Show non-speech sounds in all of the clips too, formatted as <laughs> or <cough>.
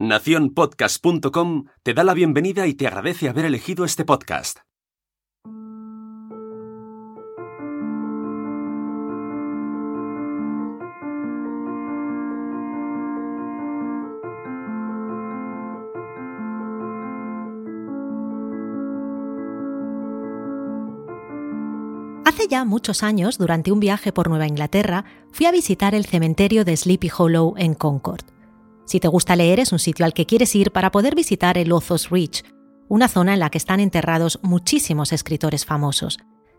Naciónpodcast.com te da la bienvenida y te agradece haber elegido este podcast. Hace ya muchos años, durante un viaje por Nueva Inglaterra, fui a visitar el cementerio de Sleepy Hollow en Concord. Si te gusta leer, es un sitio al que quieres ir para poder visitar el Othos Ridge, una zona en la que están enterrados muchísimos escritores famosos,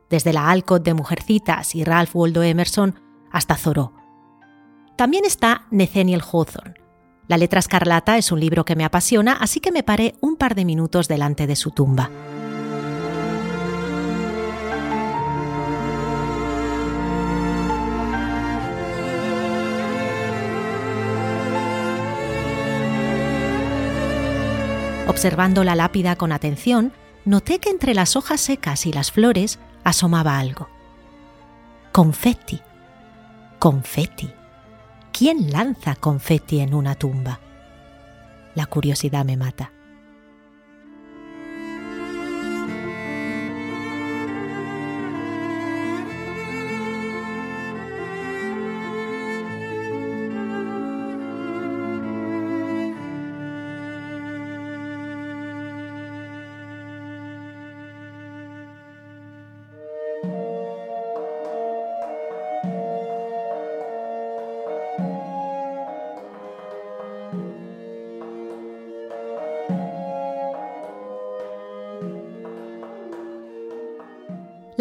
desde la Alcott de Mujercitas y Ralph Waldo Emerson hasta Thoreau. También está Nathaniel Hawthorne. La letra escarlata es un libro que me apasiona, así que me paré un par de minutos delante de su tumba. Observando la lápida con atención, noté que entre las hojas secas y las flores asomaba algo. Confetti. Confetti. ¿Quién lanza confetti en una tumba? La curiosidad me mata.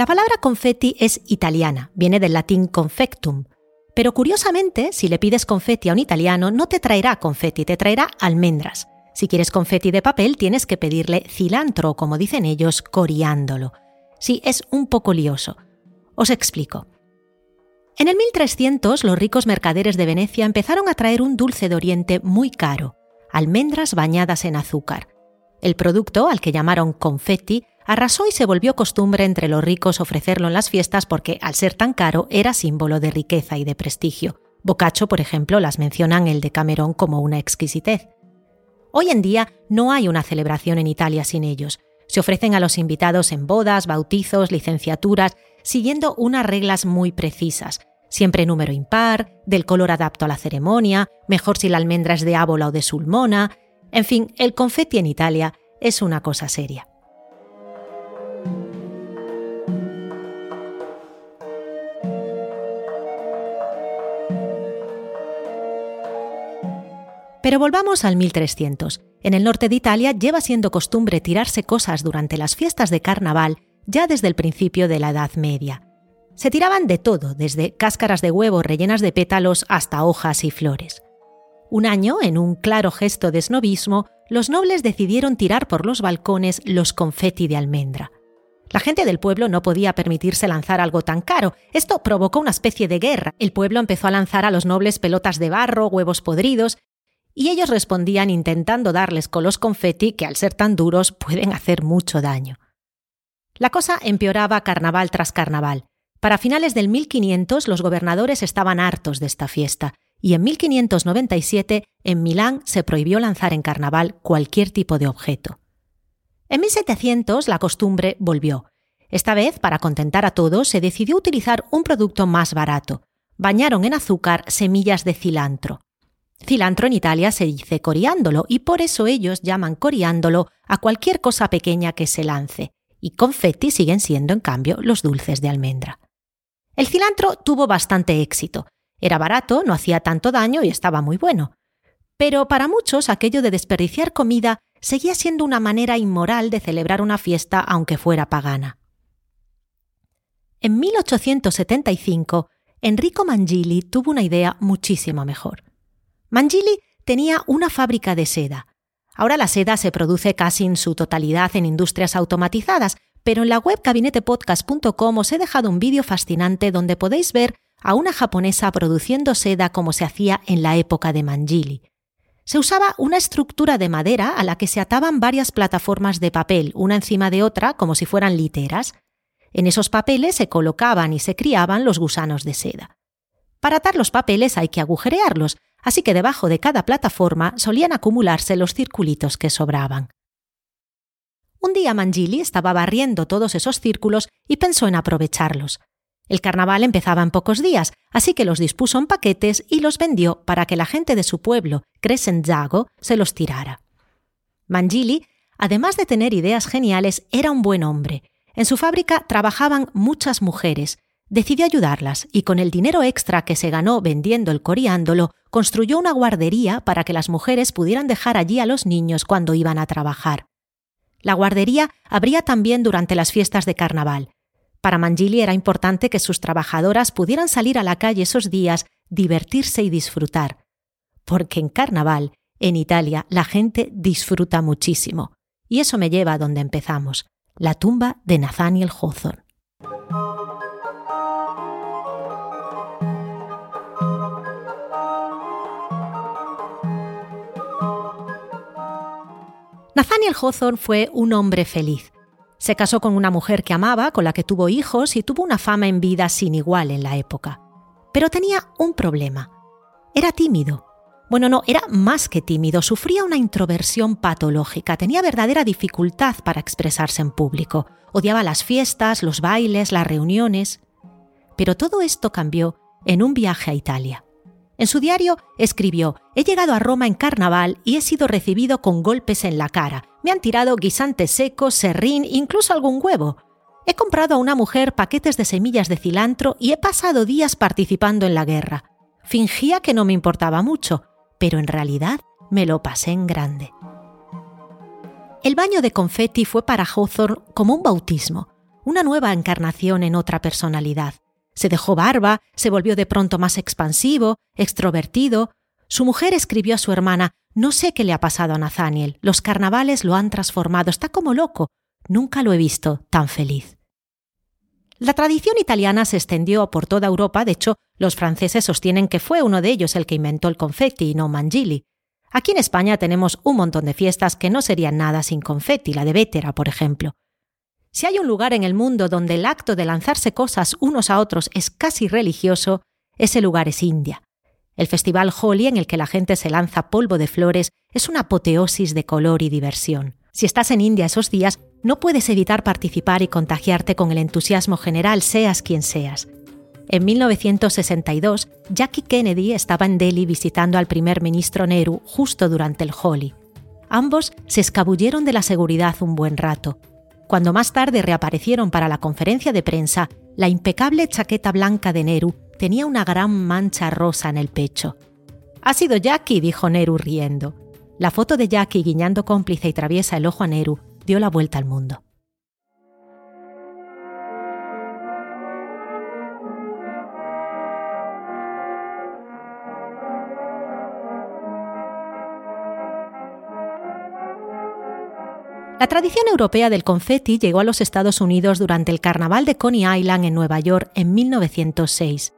La palabra confetti es italiana, viene del latín confectum, pero curiosamente, si le pides confetti a un italiano, no te traerá confetti, te traerá almendras. Si quieres confetti de papel, tienes que pedirle cilantro, como dicen ellos, coriándolo. Sí, es un poco lioso. Os explico. En el 1300, los ricos mercaderes de Venecia empezaron a traer un dulce de Oriente muy caro, almendras bañadas en azúcar. El producto, al que llamaron confetti, arrasó y se volvió costumbre entre los ricos ofrecerlo en las fiestas porque, al ser tan caro, era símbolo de riqueza y de prestigio. Boccaccio, por ejemplo, las mencionan el de Camerón como una exquisitez. Hoy en día no hay una celebración en Italia sin ellos. Se ofrecen a los invitados en bodas, bautizos, licenciaturas, siguiendo unas reglas muy precisas. Siempre número impar, del color adapto a la ceremonia, mejor si la almendra es de ábola o de sulmona. En fin, el confetti en Italia es una cosa seria. Pero volvamos al 1300. En el norte de Italia lleva siendo costumbre tirarse cosas durante las fiestas de carnaval ya desde el principio de la Edad Media. Se tiraban de todo, desde cáscaras de huevo rellenas de pétalos hasta hojas y flores. Un año, en un claro gesto de snobismo, los nobles decidieron tirar por los balcones los confeti de almendra. La gente del pueblo no podía permitirse lanzar algo tan caro. Esto provocó una especie de guerra. El pueblo empezó a lanzar a los nobles pelotas de barro, huevos podridos, y ellos respondían intentando darles con los confeti que al ser tan duros pueden hacer mucho daño. La cosa empeoraba carnaval tras carnaval. Para finales del 1500 los gobernadores estaban hartos de esta fiesta y en 1597 en Milán se prohibió lanzar en carnaval cualquier tipo de objeto. En 1700 la costumbre volvió. Esta vez, para contentar a todos, se decidió utilizar un producto más barato. Bañaron en azúcar semillas de cilantro. Cilantro en Italia se dice coriándolo y por eso ellos llaman coriándolo a cualquier cosa pequeña que se lance, y confetti siguen siendo en cambio los dulces de almendra. El cilantro tuvo bastante éxito. Era barato, no hacía tanto daño y estaba muy bueno. Pero para muchos aquello de desperdiciar comida seguía siendo una manera inmoral de celebrar una fiesta aunque fuera pagana. En 1875, Enrico Mangili tuvo una idea muchísimo mejor. Mangili tenía una fábrica de seda. Ahora la seda se produce casi en su totalidad en industrias automatizadas, pero en la web gabinetepodcast.com os he dejado un vídeo fascinante donde podéis ver a una japonesa produciendo seda como se hacía en la época de Mangili. Se usaba una estructura de madera a la que se ataban varias plataformas de papel, una encima de otra, como si fueran literas. En esos papeles se colocaban y se criaban los gusanos de seda. Para atar los papeles hay que agujerearlos, así que debajo de cada plataforma solían acumularse los circulitos que sobraban. Un día Mangili estaba barriendo todos esos círculos y pensó en aprovecharlos. El carnaval empezaba en pocos días, así que los dispuso en paquetes y los vendió para que la gente de su pueblo, Crescenzago, se los tirara. Mangili, además de tener ideas geniales, era un buen hombre. En su fábrica trabajaban muchas mujeres. Decidió ayudarlas y con el dinero extra que se ganó vendiendo el coriándolo, construyó una guardería para que las mujeres pudieran dejar allí a los niños cuando iban a trabajar. La guardería abría también durante las fiestas de carnaval. Para Mangili era importante que sus trabajadoras pudieran salir a la calle esos días, divertirse y disfrutar. Porque en carnaval, en Italia, la gente disfruta muchísimo. Y eso me lleva a donde empezamos, la tumba de Nathaniel Hawthorne. Nathaniel Hawthorne fue un hombre feliz. Se casó con una mujer que amaba, con la que tuvo hijos y tuvo una fama en vida sin igual en la época. Pero tenía un problema. Era tímido. Bueno, no, era más que tímido, sufría una introversión patológica, tenía verdadera dificultad para expresarse en público, odiaba las fiestas, los bailes, las reuniones. Pero todo esto cambió en un viaje a Italia. En su diario escribió, He llegado a Roma en carnaval y he sido recibido con golpes en la cara. Me han tirado guisantes secos, serrín, incluso algún huevo. He comprado a una mujer paquetes de semillas de cilantro y he pasado días participando en la guerra. Fingía que no me importaba mucho, pero en realidad me lo pasé en grande. El baño de confetti fue para Hawthorne como un bautismo, una nueva encarnación en otra personalidad. Se dejó barba, se volvió de pronto más expansivo, extrovertido. Su mujer escribió a su hermana No sé qué le ha pasado a Nathaniel. Los carnavales lo han transformado. Está como loco. Nunca lo he visto tan feliz. La tradición italiana se extendió por toda Europa, de hecho, los franceses sostienen que fue uno de ellos el que inventó el confetti y no Mangili. Aquí en España tenemos un montón de fiestas que no serían nada sin confetti, la de Vétera, por ejemplo. Si hay un lugar en el mundo donde el acto de lanzarse cosas unos a otros es casi religioso, ese lugar es India. El festival Holi en el que la gente se lanza polvo de flores es una apoteosis de color y diversión. Si estás en India esos días, no puedes evitar participar y contagiarte con el entusiasmo general, seas quien seas. En 1962, Jackie Kennedy estaba en Delhi visitando al primer ministro Nehru justo durante el Holi. Ambos se escabulleron de la seguridad un buen rato, cuando más tarde reaparecieron para la conferencia de prensa, la impecable chaqueta blanca de Neru tenía una gran mancha rosa en el pecho. Ha sido Jackie, dijo Neru riendo. La foto de Jackie guiñando cómplice y traviesa el ojo a Neru dio la vuelta al mundo. La tradición europea del confeti llegó a los Estados Unidos durante el carnaval de Coney Island en Nueva York en 1906.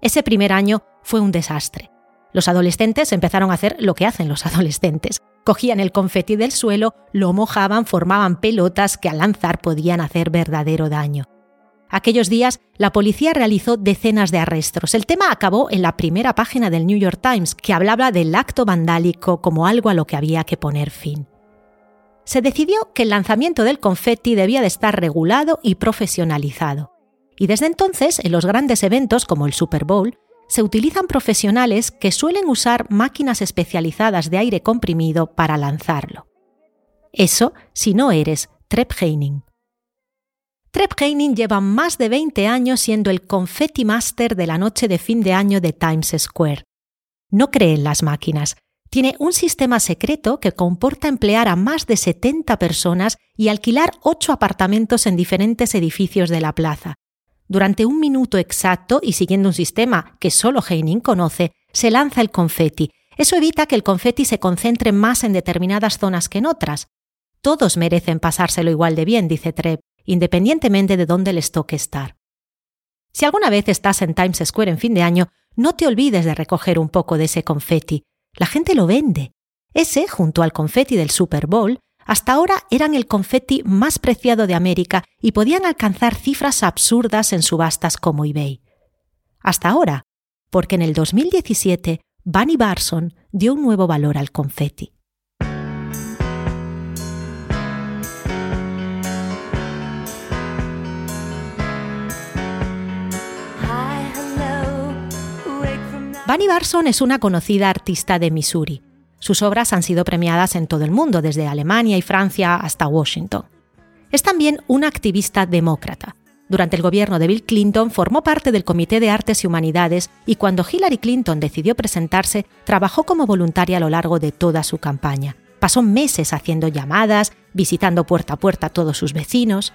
Ese primer año fue un desastre. Los adolescentes empezaron a hacer lo que hacen los <laughs> adolescentes. Cogían el confeti del suelo, lo mojaban, formaban pelotas que al lanzar podían hacer verdadero daño. Aquellos días, la policía realizó decenas de arrestos. El tema acabó en la primera página del New York Times, que hablaba del acto vandálico como algo a lo que había que poner fin se decidió que el lanzamiento del confetti debía de estar regulado y profesionalizado. Y desde entonces, en los grandes eventos como el Super Bowl, se utilizan profesionales que suelen usar máquinas especializadas de aire comprimido para lanzarlo. Eso si no eres Trep Heining. Trep Heining lleva más de 20 años siendo el confetti master de la noche de fin de año de Times Square. No cree en las máquinas, tiene un sistema secreto que comporta emplear a más de 70 personas y alquilar ocho apartamentos en diferentes edificios de la plaza. Durante un minuto exacto y siguiendo un sistema que solo Heining conoce, se lanza el confeti. Eso evita que el confeti se concentre más en determinadas zonas que en otras. Todos merecen pasárselo igual de bien, dice Trepp, independientemente de dónde les toque estar. Si alguna vez estás en Times Square en fin de año, no te olvides de recoger un poco de ese confeti. La gente lo vende. Ese, junto al confeti del Super Bowl, hasta ahora eran el confeti más preciado de América y podían alcanzar cifras absurdas en subastas como eBay. Hasta ahora, porque en el 2017 Bunny Barson dio un nuevo valor al confeti. Bunny Barson es una conocida artista de Missouri. Sus obras han sido premiadas en todo el mundo, desde Alemania y Francia hasta Washington. Es también una activista demócrata. Durante el gobierno de Bill Clinton formó parte del Comité de Artes y Humanidades y cuando Hillary Clinton decidió presentarse, trabajó como voluntaria a lo largo de toda su campaña. Pasó meses haciendo llamadas, visitando puerta a puerta a todos sus vecinos.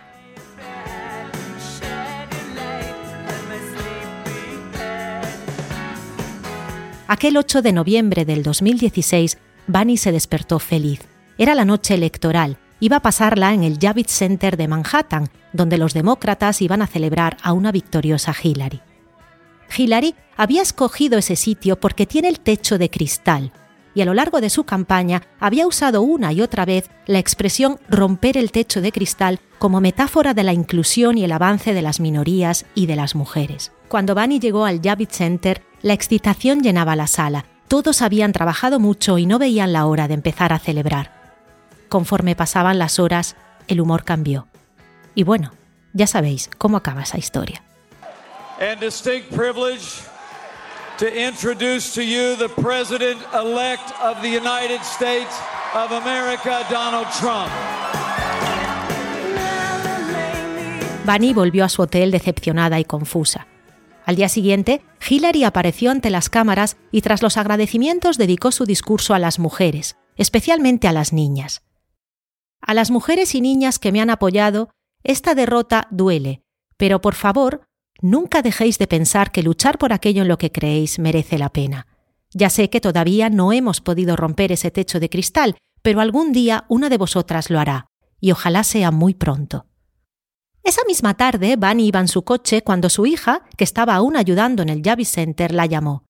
Aquel 8 de noviembre del 2016, Bunny se despertó feliz. Era la noche electoral. Iba a pasarla en el Javits Center de Manhattan, donde los demócratas iban a celebrar a una victoriosa Hillary. Hillary había escogido ese sitio porque tiene el techo de cristal, y a lo largo de su campaña había usado una y otra vez la expresión romper el techo de cristal como metáfora de la inclusión y el avance de las minorías y de las mujeres. Cuando Bunny llegó al Javits Center, la excitación llenaba la sala. Todos habían trabajado mucho y no veían la hora de empezar a celebrar. Conforme pasaban las horas, el humor cambió. Y bueno, ya sabéis cómo acaba esa historia. And distinct privilege to introduce to you the president elect of the United States of America, Donald Trump. Bunny volvió a su hotel decepcionada y confusa. Al día siguiente, Hillary apareció ante las cámaras y tras los agradecimientos dedicó su discurso a las mujeres, especialmente a las niñas. A las mujeres y niñas que me han apoyado, esta derrota duele, pero por favor, nunca dejéis de pensar que luchar por aquello en lo que creéis merece la pena. Ya sé que todavía no hemos podido romper ese techo de cristal, pero algún día una de vosotras lo hará, y ojalá sea muy pronto. Esa misma tarde, Bunny iba en su coche cuando su hija, que estaba aún ayudando en el Javi Center, la llamó.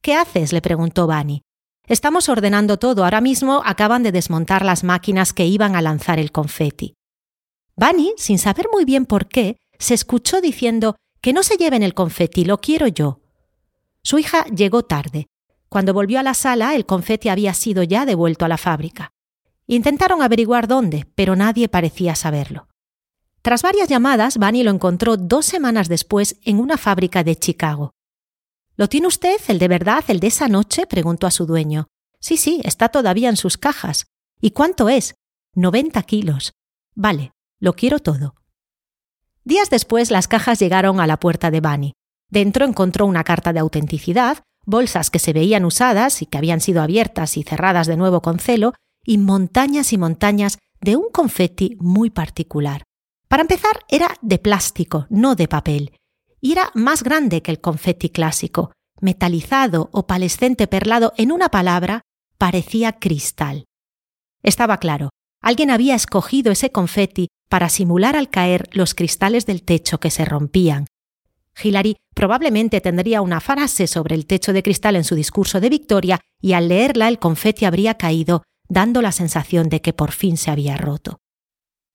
¿Qué haces? le preguntó Bunny. Estamos ordenando todo. Ahora mismo acaban de desmontar las máquinas que iban a lanzar el confeti. Bunny, sin saber muy bien por qué, se escuchó diciendo que no se lleven el confeti, lo quiero yo. Su hija llegó tarde. Cuando volvió a la sala, el confeti había sido ya devuelto a la fábrica. Intentaron averiguar dónde, pero nadie parecía saberlo. Tras varias llamadas, Bunny lo encontró dos semanas después en una fábrica de Chicago. ¿Lo tiene usted, el de verdad, el de esa noche? preguntó a su dueño. Sí, sí, está todavía en sus cajas. ¿Y cuánto es? 90 kilos. Vale, lo quiero todo. Días después las cajas llegaron a la puerta de Bunny. Dentro encontró una carta de autenticidad, bolsas que se veían usadas y que habían sido abiertas y cerradas de nuevo con celo, y montañas y montañas de un confeti muy particular. Para empezar, era de plástico, no de papel, y era más grande que el confeti clásico, metalizado, opalescente, perlado, en una palabra, parecía cristal. Estaba claro, alguien había escogido ese confeti para simular al caer los cristales del techo que se rompían. Hillary probablemente tendría una frase sobre el techo de cristal en su discurso de victoria y al leerla el confeti habría caído, dando la sensación de que por fin se había roto.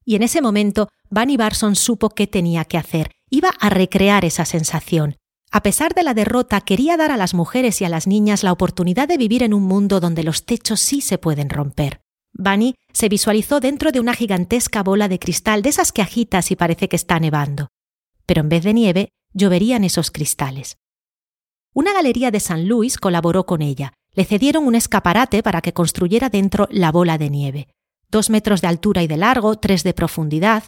Y en ese momento Bunny Barson supo qué tenía que hacer. Iba a recrear esa sensación. A pesar de la derrota, quería dar a las mujeres y a las niñas la oportunidad de vivir en un mundo donde los techos sí se pueden romper. Bunny se visualizó dentro de una gigantesca bola de cristal de esas que agitas y parece que está nevando. Pero en vez de nieve, lloverían esos cristales. Una galería de San Luis colaboró con ella. Le cedieron un escaparate para que construyera dentro la bola de nieve. Dos metros de altura y de largo, tres de profundidad,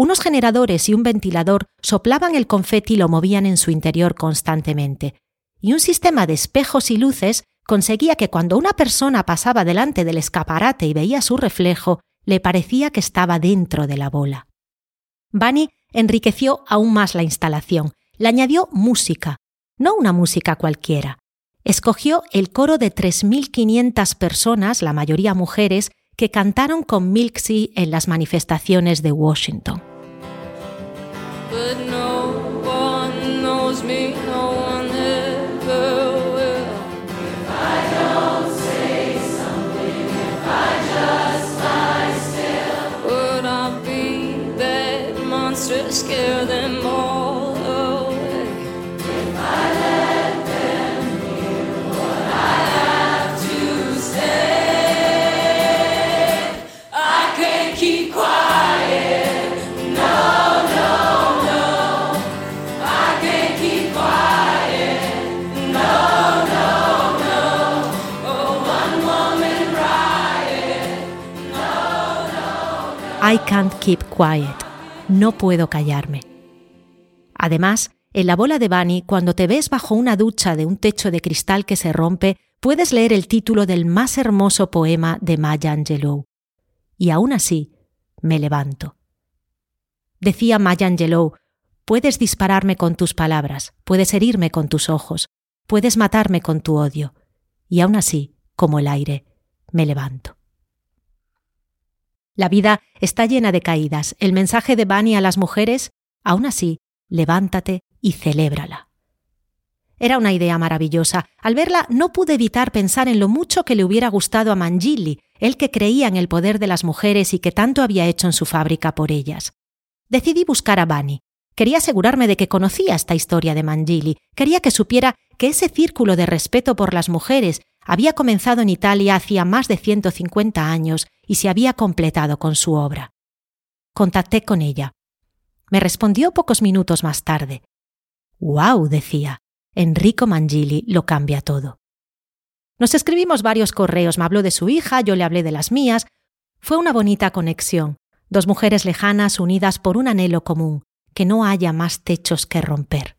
unos generadores y un ventilador soplaban el confeti y lo movían en su interior constantemente, y un sistema de espejos y luces conseguía que cuando una persona pasaba delante del escaparate y veía su reflejo, le parecía que estaba dentro de la bola. Bunny enriqueció aún más la instalación, le añadió música, no una música cualquiera. Escogió el coro de 3.500 personas, la mayoría mujeres, que cantaron con Milksy en las manifestaciones de Washington. I can't keep quiet. No puedo callarme. Además, en la bola de Bunny, cuando te ves bajo una ducha de un techo de cristal que se rompe, puedes leer el título del más hermoso poema de Maya Angelou. Y aún así, me levanto. Decía Maya Angelou, puedes dispararme con tus palabras, puedes herirme con tus ojos, puedes matarme con tu odio, y aún así, como el aire, me levanto. La vida está llena de caídas. El mensaje de Bani a las mujeres, aún así, levántate y celébrala. Era una idea maravillosa. Al verla no pude evitar pensar en lo mucho que le hubiera gustado a Mangili, él que creía en el poder de las mujeres y que tanto había hecho en su fábrica por ellas. Decidí buscar a Bani. Quería asegurarme de que conocía esta historia de Mangili. Quería que supiera que ese círculo de respeto por las mujeres había comenzado en Italia hacía más de 150 años y se había completado con su obra. Contacté con ella. Me respondió pocos minutos más tarde. ¡Wow! decía. Enrico Mangili lo cambia todo. Nos escribimos varios correos, me habló de su hija, yo le hablé de las mías. Fue una bonita conexión, dos mujeres lejanas unidas por un anhelo común, que no haya más techos que romper.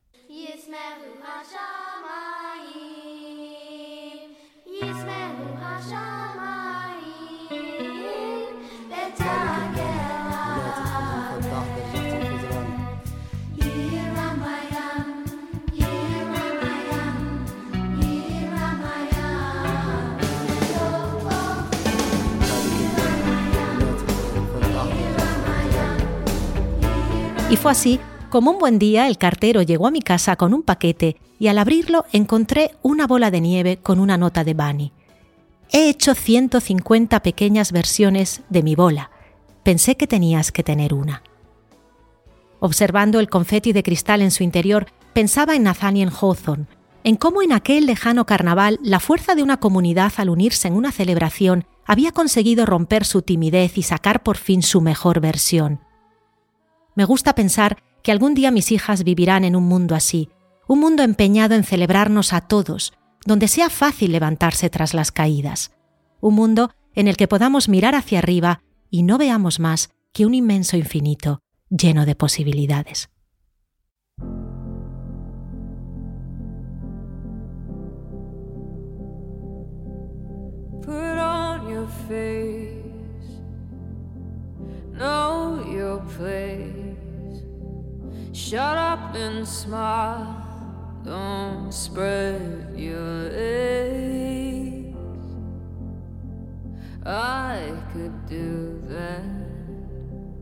Y fue así como un buen día el cartero llegó a mi casa con un paquete y al abrirlo encontré una bola de nieve con una nota de Bunny. He hecho 150 pequeñas versiones de mi bola. Pensé que tenías que tener una. Observando el confeti de cristal en su interior, pensaba en Nathaniel Hawthorne, en cómo en aquel lejano carnaval la fuerza de una comunidad al unirse en una celebración había conseguido romper su timidez y sacar por fin su mejor versión. Me gusta pensar que algún día mis hijas vivirán en un mundo así, un mundo empeñado en celebrarnos a todos, donde sea fácil levantarse tras las caídas, un mundo en el que podamos mirar hacia arriba y no veamos más que un inmenso infinito lleno de posibilidades.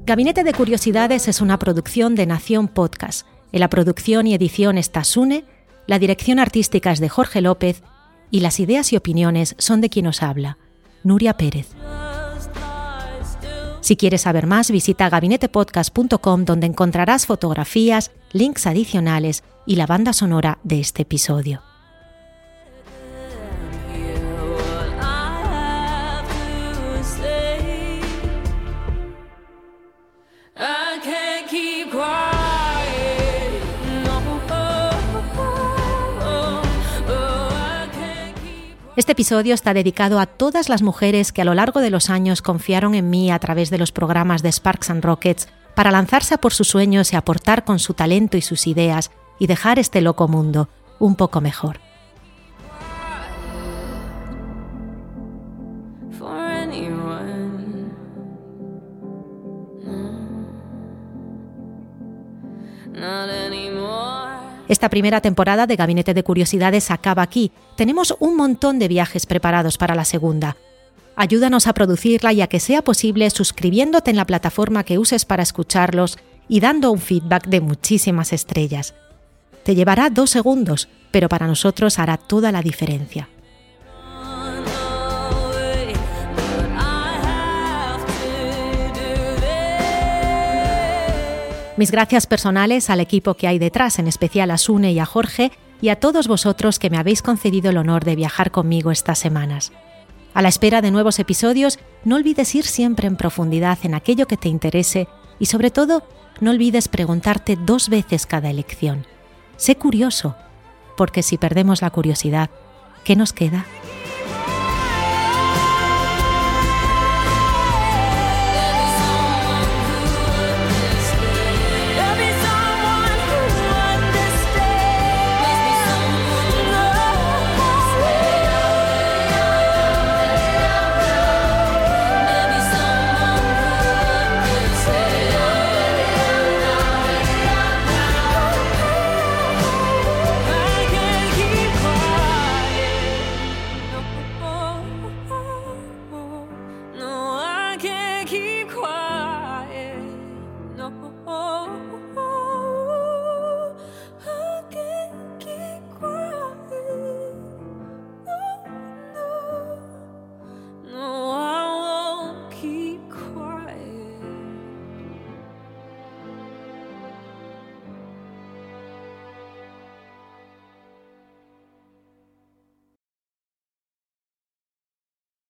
Gabinete de Curiosidades es una producción de Nación Podcast. En la producción y edición está Sune, la dirección artística es de Jorge López y las ideas y opiniones son de quien os habla, Nuria Pérez. Si quieres saber más, visita gabinetepodcast.com donde encontrarás fotografías, links adicionales y la banda sonora de este episodio. Este episodio está dedicado a todas las mujeres que a lo largo de los años confiaron en mí a través de los programas de Sparks and Rockets para lanzarse por sus sueños y aportar con su talento y sus ideas y dejar este loco mundo un poco mejor. Esta primera temporada de Gabinete de Curiosidades acaba aquí. Tenemos un montón de viajes preparados para la segunda. Ayúdanos a producirla y a que sea posible suscribiéndote en la plataforma que uses para escucharlos y dando un feedback de muchísimas estrellas. Te llevará dos segundos, pero para nosotros hará toda la diferencia. Mis gracias personales al equipo que hay detrás, en especial a Sune y a Jorge, y a todos vosotros que me habéis concedido el honor de viajar conmigo estas semanas. A la espera de nuevos episodios, no olvides ir siempre en profundidad en aquello que te interese y sobre todo, no olvides preguntarte dos veces cada elección. Sé curioso, porque si perdemos la curiosidad, ¿qué nos queda?